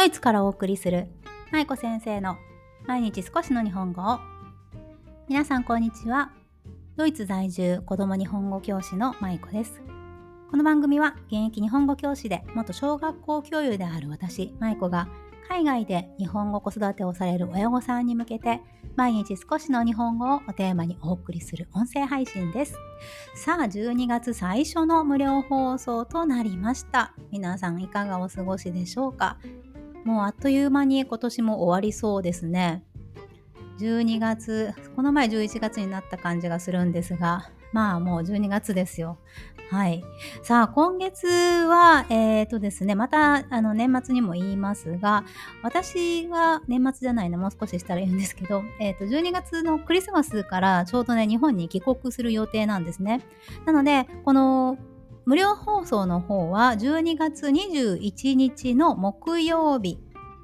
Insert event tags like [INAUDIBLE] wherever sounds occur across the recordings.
ドイツからお送りする舞子先生の毎日少しの日本語を皆さんこんにちはドイツ在住子供日本語教師の舞子ですこの番組は現役日本語教師で元小学校教諭である私舞子が海外で日本語子育てをされる親御さんに向けて毎日少しの日本語をテーマにお送りする音声配信です。さあ、12月最初の無料放送となりました。皆さんいかがお過ごしでしょうか？もうあっという間に今年も終わりそうですね。12月、この前11月になった感じがするんですが、まあもう12月ですよ。はい。さあ、今月は、えっ、ー、とですね、また、あの、年末にも言いますが、私は年末じゃないな、もう少ししたら言うんですけど、えっ、ー、と、12月のクリスマスからちょうどね、日本に帰国する予定なんですね。なので、この、無料放送の方は12月21日の木曜日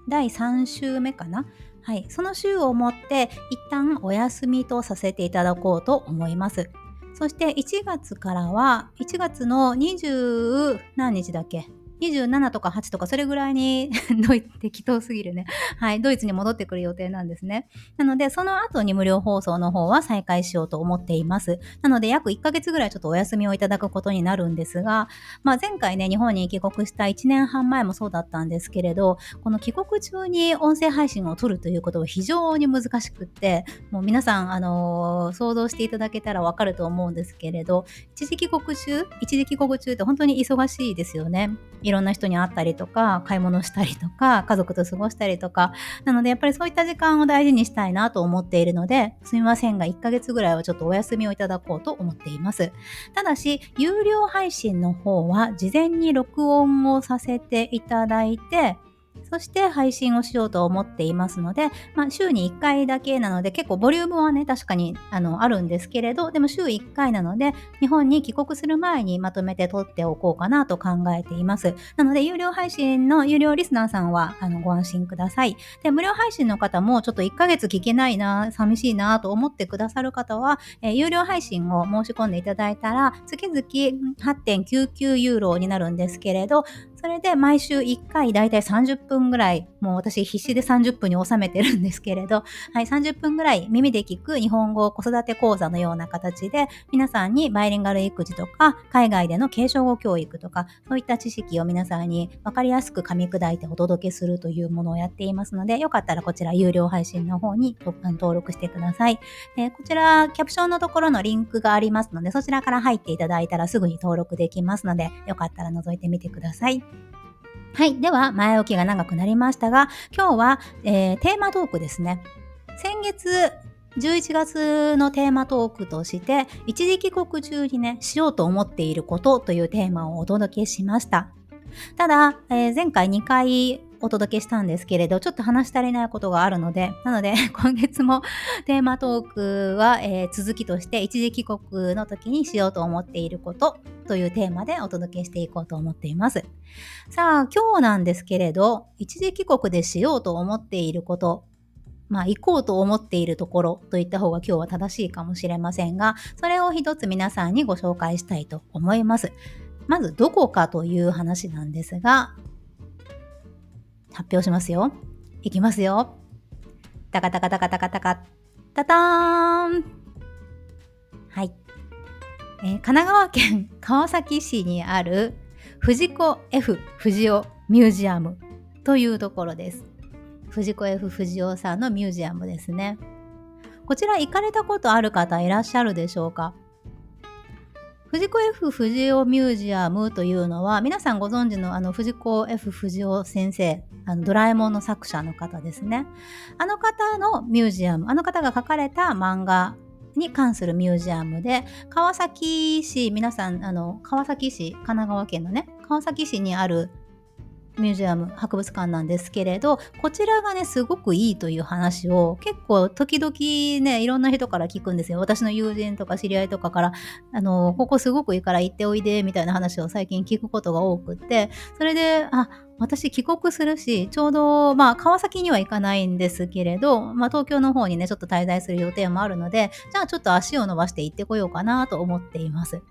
第3週目かな。はい、その週をもって一旦お休みとさせていただこうと思います。そして1月からは、1月の20何日だっけ？27とか8とかそれぐらいに [LAUGHS] ドイツ適当すぎるね。はい、ドイツに戻ってくる予定なんですね。なので、その後に無料放送の方は再開しようと思っています。なので、約1ヶ月ぐらいちょっとお休みをいただくことになるんですが、まあ前回ね、日本に帰国した1年半前もそうだったんですけれど、この帰国中に音声配信を撮るということは非常に難しくって、もう皆さん、あのー、想像していただけたらわかると思うんですけれど、一時帰国中、一時帰国中って本当に忙しいですよね。いろんな人に会ったりとか、買い物したりとか、家族と過ごしたりとか、なのでやっぱりそういった時間を大事にしたいなと思っているので、すみませんが、1ヶ月ぐらいはちょっとお休みをいただこうと思っています。ただし、有料配信の方は事前に録音をさせていただいて、そして配信をしようと思っていますので、まあ、週に1回だけなので、結構ボリュームはね、確かにあのあるんですけれど、でも週1回なので、日本に帰国する前にまとめて撮っておこうかなと考えています。なので、有料配信の有料リスナーさんはあのご安心ください。で、無料配信の方もちょっと1ヶ月聞けないな、寂しいなと思ってくださる方は、えー、有料配信を申し込んでいただいたら、月々8.99ユーロになるんですけれど、それで毎週1回だいたい30分ぐらい、もう私必死で30分に収めてるんですけれど、はい、30分ぐらい耳で聞く日本語子育て講座のような形で、皆さんにバイリンガル育児とか、海外での継承語教育とか、そういった知識を皆さんに分かりやすく噛み砕いてお届けするというものをやっていますので、よかったらこちら有料配信の方に登録してください。でこちら、キャプションのところのリンクがありますので、そちらから入っていただいたらすぐに登録できますので、よかったら覗いてみてください。はい。では、前置きが長くなりましたが、今日は、えー、テーマトークですね。先月、11月のテーマトークとして、一時帰国中にね、しようと思っていることというテーマをお届けしました。ただ、えー、前回2回お届けしたんですけれど、ちょっと話し足りないことがあるので、なので、[LAUGHS] 今月も [LAUGHS] テーマトークは、えー、続きとして、一時帰国の時にしようと思っていることというテーマでお届けしていこうと思っています。さあ、今日なんですけれど、一時帰国でしようと思っていること、まあ、行こうと思っているところといった方が今日は正しいかもしれませんが、それを一つ皆さんにご紹介したいと思います。まず、どこかという話なんですが、発表しますよ。いきますよ。タカタカタカタカタカ、タターンはい。えー、神奈川県 [LAUGHS] 川崎市にある藤子 F 不二雄ミュージアムというところです。藤子 F 不二雄さんのミュージアムですね。こちら行かれたことある方いらっしゃるでしょうか？藤子 F 不二雄ミュージアムというのは、皆さんご存知のあの藤子 F 不二雄先生、あのドラえもんの作者の方ですね。あの方のミュージアム、あの方が書かれた漫画に関するミュージアムで、川崎市、皆さん、あの、川崎市、神奈川県のね、川崎市にあるミュージアム博物館なんですけれどこちらがねすごくいいという話を結構時々ねいろんな人から聞くんですよ私の友人とか知り合いとかからあのここすごくいいから行っておいでみたいな話を最近聞くことが多くってそれであ私帰国するし、ちょうど、まあ、川崎には行かないんですけれど、まあ、東京の方にね、ちょっと滞在する予定もあるので、じゃあちょっと足を伸ばして行ってこようかなと思っています。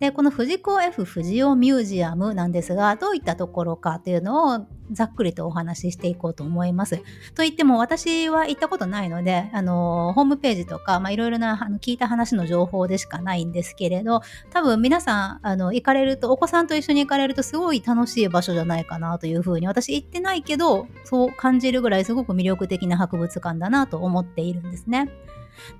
で、この藤子 F 不二雄ミュージアムなんですが、どういったところかというのをざっくりとお話ししていこうと思います。と言っても私は行ったことないので、あの、ホームページとか、いろいろなあの聞いた話の情報でしかないんですけれど、多分皆さん、あの、行かれると、お子さんと一緒に行かれるとすごい楽しい場所じゃないかなというふうに、私行ってないけど、そう感じるぐらいすごく魅力的な博物館だなと思っているんですね。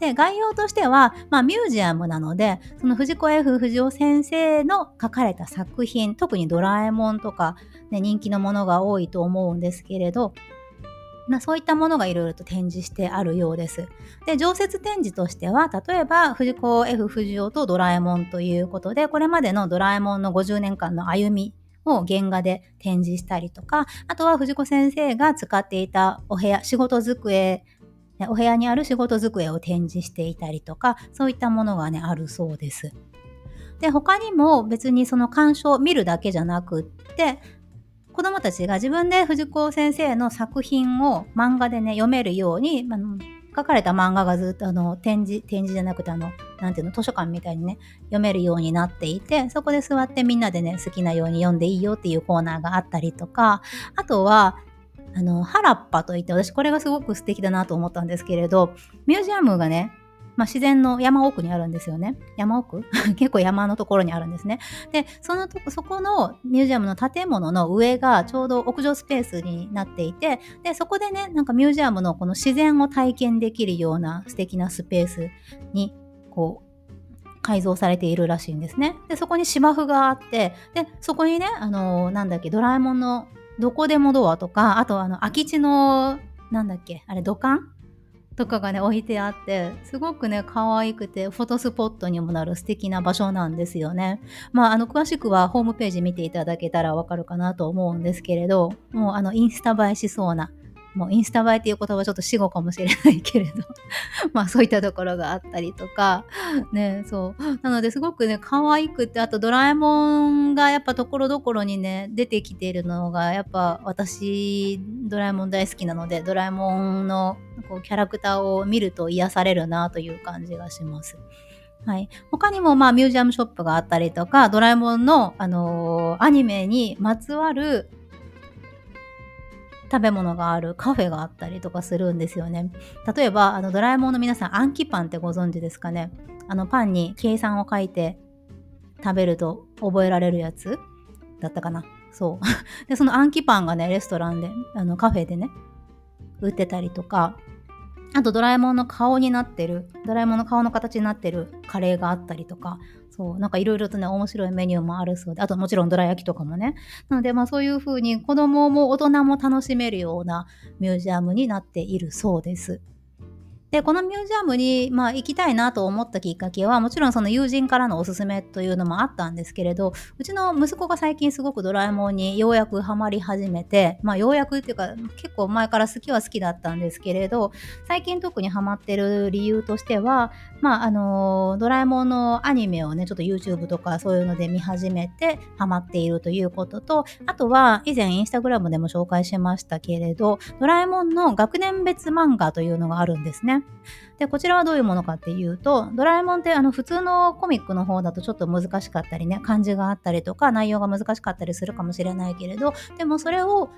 で、概要としては、まあ、ミュージアムなので、その藤子 F 不二雄先生の書かれた作品、特にドラえもんとか、ね、人気のものが多いと思うんですけれど、ま、そういったものがいろいろと展示してあるようです。で、常設展示としては、例えば、藤子 F 不二雄とドラえもんということで、これまでのドラえもんの50年間の歩みを原画で展示したりとか、あとは藤子先生が使っていたお部屋、仕事机お部屋にある仕事机を展示していたりとか、そういったものがね、あるそうです。で、他にも別にその鑑賞を、見るだけじゃなくって、子供たちが自分で藤子先生の作品を漫画でね、読めるように、あの書かれた漫画がずっとあの展示、展示じゃなくてあの、なんていうの、図書館みたいにね、読めるようになっていて、そこで座ってみんなでね、好きなように読んでいいよっていうコーナーがあったりとか、あとは、あの、原っぱといって、私これがすごく素敵だなと思ったんですけれど、ミュージアムがね、まあ、自然の山奥にあるんですよね。山奥？[LAUGHS] 結構山のところにあるんですね。で、そのとそこのミュージアムの建物の上がちょうど屋上スペースになっていて、で、そこでね、なんかミュージアムのこの自然を体験できるような素敵なスペースに、こう、改造されているらしいんですね。で、そこに芝生があって、で、そこにね、あのー、なんだっけ、ドラえもんのどこでもドアとか、あとあの、空き地の、なんだっけ、あれ、土管？とかがね、置いてあって、すごくね、可愛くて、フォトスポットにもなる素敵な場所なんですよね。まあ、あの、詳しくはホームページ見ていただけたらわかるかなと思うんですけれど、もうあの、インスタ映えしそうな、もうインスタ映えっていう言葉はちょっと死語かもしれないけれど [LAUGHS] まあそういったところがあったりとか、ね、そう。なのですごくね、可愛くて、あとドラえもんがやっぱところどころにね、出てきているのが、やっぱ私、ドラえもん大好きなので、ドラえもんのこうキャラクターを見ると癒されるなという感じがします。はい。他にも、まあ、ミュージアムショップがあったりとか、ドラえもんの、あのー、アニメにまつわる食べ物があるカフェがあったりとかするんですよね。例えば、あのドラえもんの皆さん、アンキパンってご存知ですかね？あのパンに計算を書いて食べると覚えられるやつ？だったかな？そう。[LAUGHS] で、そのアンキパンがね、レストランで、あのカフェでね、売ってたりとか、あとドラえもんの顔になってる、ドラえもんの顔の形になってるカレーがあったりとか、そう、なんかいろいろとね、面白いメニューもあるそうで、あともちろんどら焼きとかもね。なので、まあそういうふうに子供も大人も楽しめるようなミュージアムになっているそうです。で、このミュージアムに、まあ、行きたいなと思ったきっかけは、もちろんその友人からのおすすめというのもあったんですけれど、うちの息子が最近すごくドラえもんにようやくハマり始めて、まあ、ようやくっていうか、結構前から好きは好きだったんですけれど、最近特にハマってる理由としては、まあ、あのドラえもんのアニメをね、ちょっと YouTube とかそういうので見始めてハマっているということと、あとは以前インスタグラムでも紹介しましたけれど、ドラえもんの学年別漫画というのがあるんですね。で、こちらはどういうものかっていうと、ドラえもんってあの普通のコミックの方だとちょっと難しかったりね、漢字があったりとか、内容が難しかったりするかもしれないけれど、でもそれを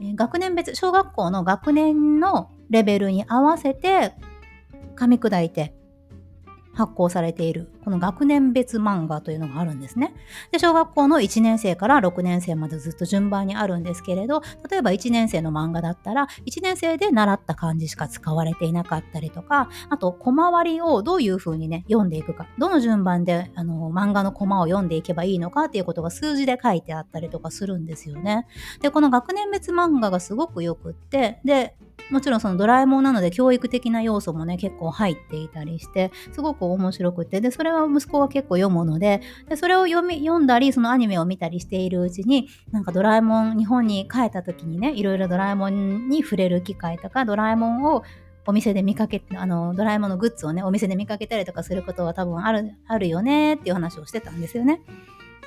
学年別、小学校の学年のレベルに合わせて噛み砕いて発行されている、この学年別漫画というのがあるんですね。で、小学校の1年生から6年生までずっと順番にあるんですけれど、例えば1年生の漫画だったら、1年生で習った漢字しか使われていなかったりとか、あと、小回りをどういう風にね、読んでいくか、どの順番で、あの、漫画のコマを読んでいけばいいのかっていうことが数字で書いてあったりとかするんですよね。で、この学年別漫画がすごくよくって、で、もちろんそのドラえもんなので教育的な要素もね結構入っていたりしてすごく面白くてでそれは息子が結構読むのででそれを読み読んだりそのアニメを見たりしているうちになんかドラえもん日本に帰った時にねいろいろドラえもんに触れる機会とかドラえもんをお店で見かけあのドラえもんのグッズをねお店で見かけたりとかすることは多分あるあるよねっていう話をしてたんですよね。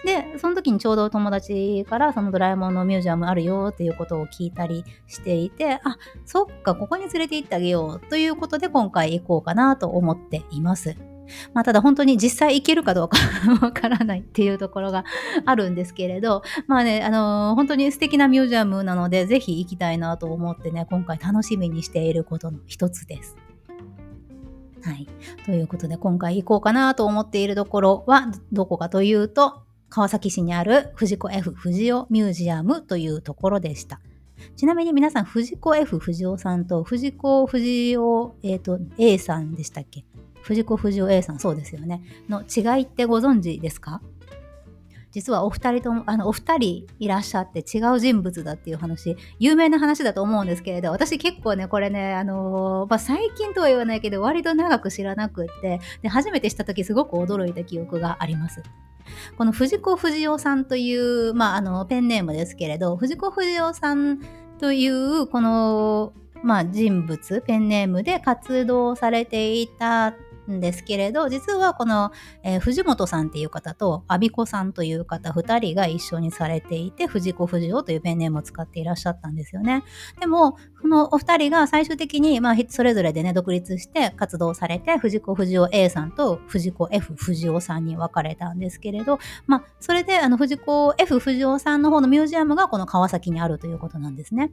で、その時にちょうど友達からそのドラえもんのミュージアムあるよっていうことを聞いたりしていて、あ、そっか、ここに連れて行ってあげようということで今回行こうかなと思っています。まあ、ただ本当に実際行けるかどうか [LAUGHS] わからないっていうところがあるんですけれど、まあね、あのー、本当に素敵なミュージアムなので、ぜひ行きたいなと思ってね、今回楽しみにしていることの一つです。はい。ということで、今回行こうかなと思っているところは、どこかというと、川崎市にある藤子 F 不二雄ミュージアムというところでした。ちなみに皆さん、藤子 F 不二雄さんと藤子不二雄、え、ー、と、A さんでしたっけ？藤子不二雄 A さん、そうですよね。の違いってご存知ですか？実はお二人とも、あの、お二人いらっしゃって違う人物だっていう話、有名な話だと思うんですけれど、私結構ね、これね、あのー、まあ、最近とは言わないけど、割と長く知らなくって、で、初めてした時すごく驚いた記憶があります。この藤子不二雄さんという、まあ、あの、ペンネームですけれど、藤子不二雄さんという、この、まあ、人物、ペンネームで活動されていたんですけれど、実はこの、えー、藤本さんっていう方と、阿比子さんという方2人が一緒にされていて、藤子不二雄というペンネームを使っていらっしゃったんですよね。でも、このお二人が最終的に、まあ、それぞれでね、独立して活動されて、藤子不二雄 A さんと藤子 F 不二雄さんに分かれたんですけれど、まあ、それで、あの、藤子 F 不二雄さんの方のミュージアムがこの川崎にあるということなんですね。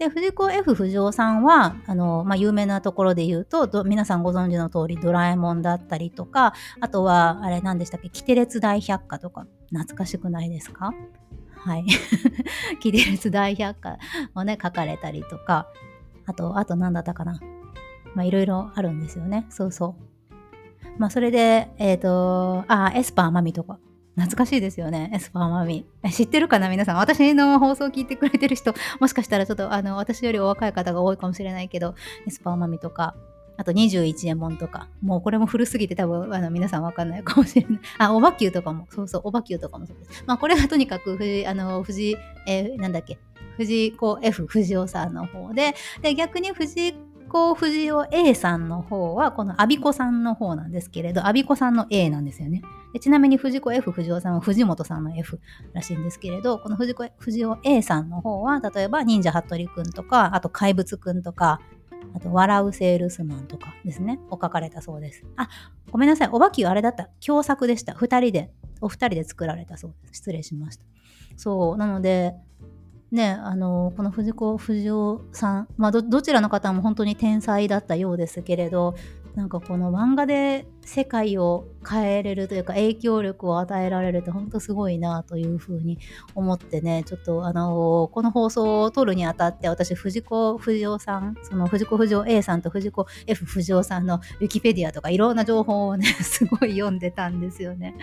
で、藤子 F 不二雄さんは、あの、まあ、有名なところで言うと、皆さんご存知の通り、ドラえもんだったりとか、あとは、あれ何でしたっけ、キテレツ大百科とか、懐かしくないですか？はい。[LAUGHS] キテレツ大百科をね、書かれたりとか、あと、あと何だったかな？ま、いろいろあるんですよね。そうそう。まあ、それで、えっ、ー、と、あ、エスパーマミとか、懐かしいですよね。エスパー魔美。知ってるかな皆さん。私の放送を聞いてくれてる人、もしかしたらちょっとあの私よりお若い方が多いかもしれないけど、エスパー魔美とか、あと21エモンとか、もうこれも古すぎて多分あの皆さんわかんないかもしれない。あ、オバ Qとかも、そうそう、オバ Q とかもそうです。まあこれはとにかく藤、あの、藤、えー、なんだっけ、藤子 F 藤尾さんの方で、で、逆に藤子不二雄 A さんの方は、この安孫子さんの方なんですけれど、安孫子さんの A なんですよね。でちなみに藤子 F 不二雄さんは藤本さんの F らしいんですけれど、この藤子不二雄 A さんの方は、例えば忍者ハットリくんとか、あと怪物くんとか、あと、笑うセールスマンとかですね、を書かれたそうです。あ、ごめんなさい。おばきゅうあれだった。共作でした。二人で、お二人で作られたそうです。失礼しました。そう。なので、ね、あのこの藤子不二雄さん、まあど、どちらの方も本当に天才だったようですけれどなんかこの漫画で世界を変えれるというか影響力を与えられるって本当すごいなというふうに思ってねちょっとあのこの放送を撮るにあたって私藤子不二雄さんその藤子不二雄 A さんと藤子 F 不二雄さんのウィキペディアとかいろんな情報をね [LAUGHS] すごい読んでたんですよね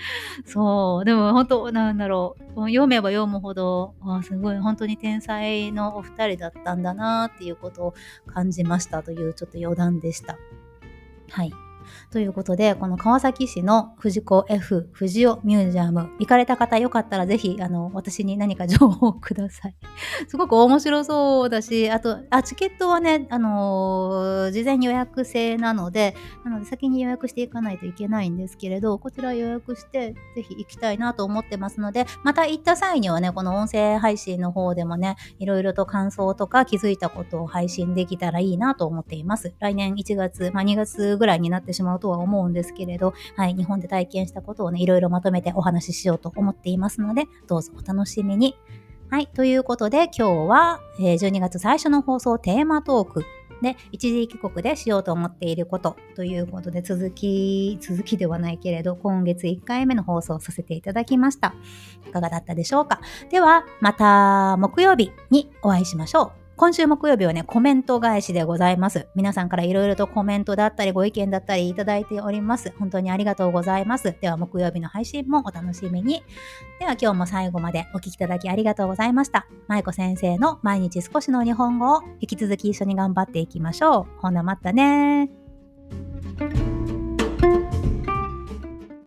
そうでも本当なんだろう読めば読むほどあすごい本当に天才のお二人だったんだなっていうことを感じましたというちょっと余談でした。はい。ということで、この川崎市の藤子 F 藤尾ミュージアム、行かれた方よかったらぜひ、あの、私に何か情報をください。[LAUGHS] すごく面白そうだし、あと、あ、チケットはね、あのー、事前予約制なので、なので先に予約していかないといけないんですけれど、こちら予約して、ぜひ行きたいなと思ってますので、また行った際にはね、この音声配信の方でもね、いろいろと感想とか気づいたことを配信できたらいいなと思っています。来年1月、まあ2月ぐらいになってしまうとは思うんですけれど、はい、日本で体験したことをね、いろいろまとめてお話ししようと思っていますので、どうぞお楽しみに。はい、ということで今日は、え12月最初の放送テーマトークで、一時帰国でしようと思っていることということで、続き、続きではないけれど、今月1回目の放送をさせていただきました。いかがだったでしょうか？では、また木曜日にお会いしましょう。今週木曜日はね、コメント返しでございます。皆さんからいろいろとコメントだったり、ご意見だったりいただいております。本当にありがとうございます。では、木曜日の配信もお楽しみに。では、今日も最後までお聴きいただきありがとうございました。舞子先生の毎日少しの日本語を引き続き一緒に頑張っていきましょう。ほな、またね